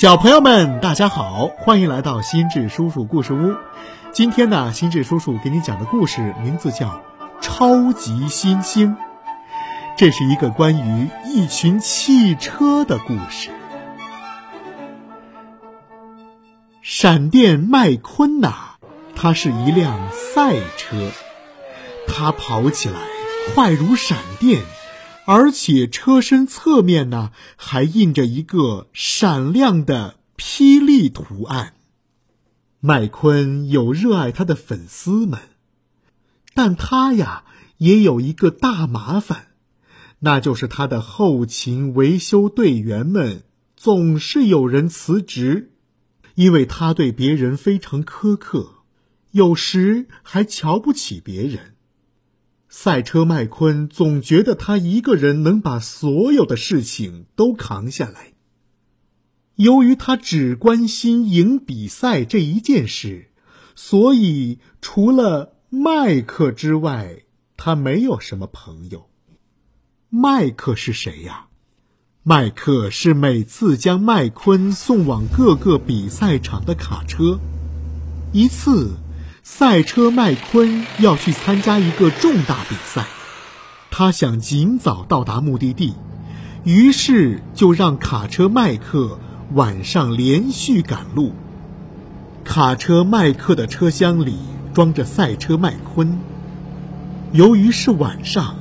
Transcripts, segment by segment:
小朋友们，大家好，欢迎来到心智叔叔故事屋。今天呢，心智叔叔给你讲的故事名字叫《超级新星》，这是一个关于一群汽车的故事。闪电麦昆呐，它是一辆赛车，它跑起来快如闪电。而且车身侧面呢，还印着一个闪亮的霹雳图案。麦昆有热爱他的粉丝们，但他呀也有一个大麻烦，那就是他的后勤维修队员们总是有人辞职，因为他对别人非常苛刻，有时还瞧不起别人。赛车麦昆总觉得他一个人能把所有的事情都扛下来。由于他只关心赢比赛这一件事，所以除了麦克之外，他没有什么朋友。麦克是谁呀？麦克是每次将麦昆送往各个比赛场的卡车。一次。赛车麦昆要去参加一个重大比赛，他想尽早到达目的地，于是就让卡车麦克晚上连续赶路。卡车麦克的车厢里装着赛车麦昆。由于是晚上，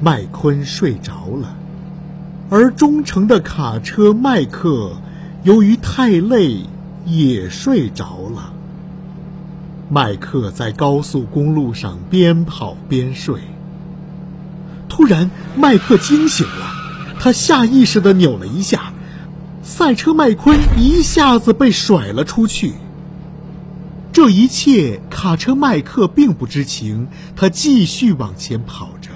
麦昆睡着了，而忠诚的卡车麦克由于太累也睡着了。麦克在高速公路上边跑边睡。突然，麦克惊醒了，他下意识地扭了一下，赛车麦昆一下子被甩了出去。这一切，卡车麦克并不知情，他继续往前跑着。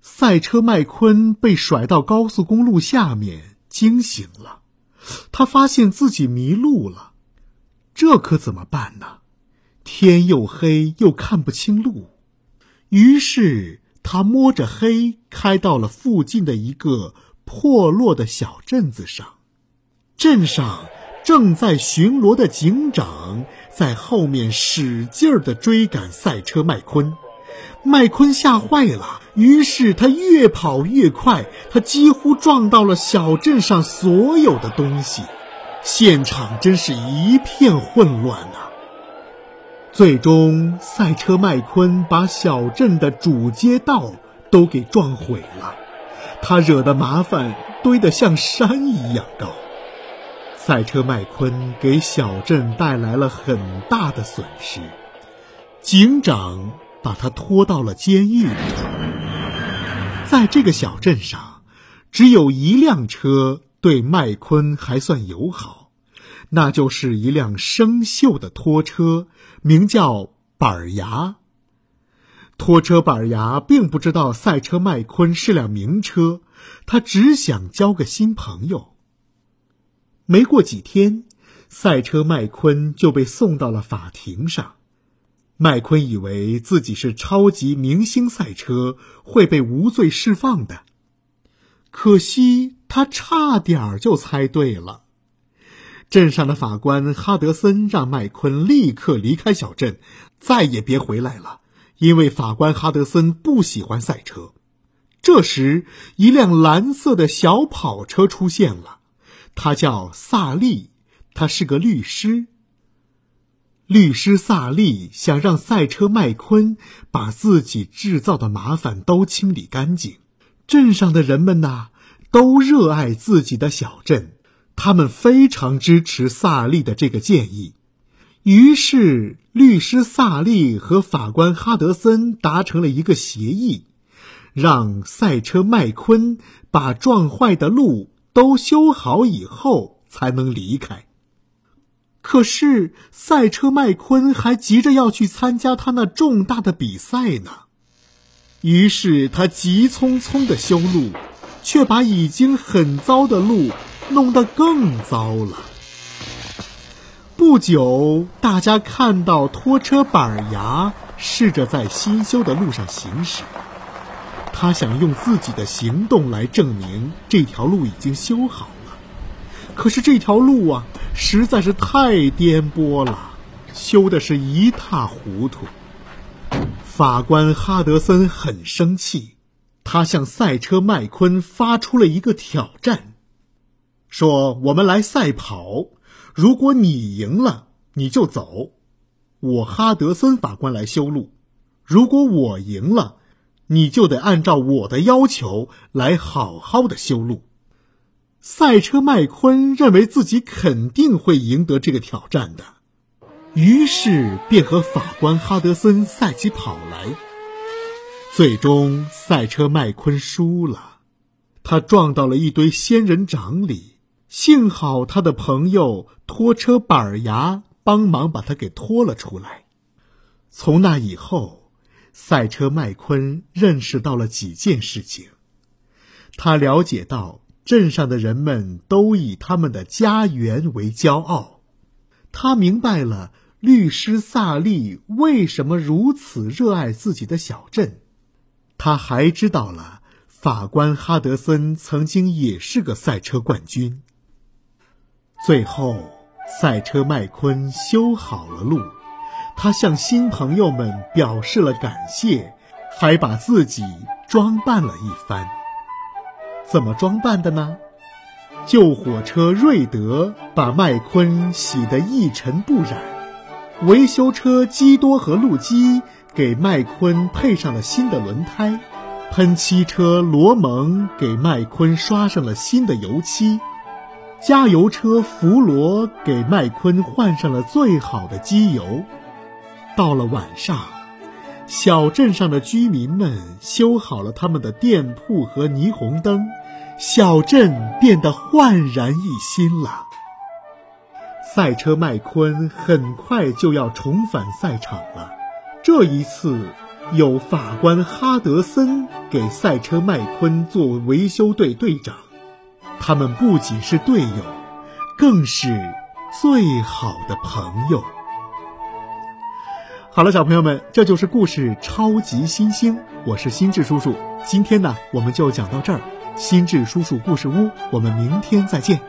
赛车麦昆被甩到高速公路下面，惊醒了，他发现自己迷路了，这可怎么办呢？天又黑，又看不清路，于是他摸着黑开到了附近的一个破落的小镇子上。镇上正在巡逻的警长在后面使劲儿地追赶赛车麦昆，麦昆吓坏了，于是他越跑越快，他几乎撞到了小镇上所有的东西，现场真是一片混乱呐。最终，赛车麦昆把小镇的主街道都给撞毁了，他惹的麻烦堆得像山一样高。赛车麦昆给小镇带来了很大的损失，警长把他拖到了监狱里。在这个小镇上，只有一辆车对麦昆还算友好。那就是一辆生锈的拖车，名叫板牙。拖车板牙并不知道赛车麦昆是辆名车，他只想交个新朋友。没过几天，赛车麦昆就被送到了法庭上。麦昆以为自己是超级明星赛车，会被无罪释放的，可惜他差点就猜对了。镇上的法官哈德森让麦昆立刻离开小镇，再也别回来了，因为法官哈德森不喜欢赛车。这时，一辆蓝色的小跑车出现了，他叫萨利，他是个律师。律师萨利想让赛车麦昆把自己制造的麻烦都清理干净。镇上的人们呐，都热爱自己的小镇。他们非常支持萨利的这个建议，于是律师萨利和法官哈德森达成了一个协议，让赛车麦昆把撞坏的路都修好以后才能离开。可是赛车麦昆还急着要去参加他那重大的比赛呢，于是他急匆匆的修路，却把已经很糟的路。弄得更糟了。不久，大家看到拖车板牙试着在新修的路上行驶，他想用自己的行动来证明这条路已经修好了。可是这条路啊，实在是太颠簸了，修的是一塌糊涂。法官哈德森很生气，他向赛车麦昆发出了一个挑战，说：“我们来赛跑，如果你赢了，你就走；我哈德森法官来修路，如果我赢了，你就得按照我的要求来好好的修路。”赛车麦昆认为自己肯定会赢得这个挑战的。于是便和法官哈德森赛起跑来。最终，赛车麦昆输了，他撞到了一堆仙人掌里。幸好他的朋友拖车板牙帮忙把他给拖了出来。从那以后，赛车麦昆认识到了几件事情。他了解到镇上的人们都以他们的家园为骄傲。他明白了。律师萨利为什么如此热爱自己的小镇？他还知道了法官哈德森曾经也是个赛车冠军。最后，赛车麦昆修好了路，他向新朋友们表示了感谢，还把自己装扮了一番。怎么装扮的呢？旧火车瑞德把麦昆洗得一尘不染。维修车基多和路基给麦昆配上了新的轮胎，喷漆车罗蒙给麦昆刷上了新的油漆，加油车弗罗给麦昆换上了最好的机油。到了晚上，小镇上的居民们修好了他们的店铺和霓虹灯，小镇变得焕然一新了。赛车麦昆很快就要重返赛场了，这一次有法官哈德森给赛车麦昆做维修队队长，他们不仅是队友，更是最好的朋友。好了，小朋友们，这就是故事《超级新星》，我是心智叔叔。今天呢，我们就讲到这儿，心智叔叔故事屋，我们明天再见。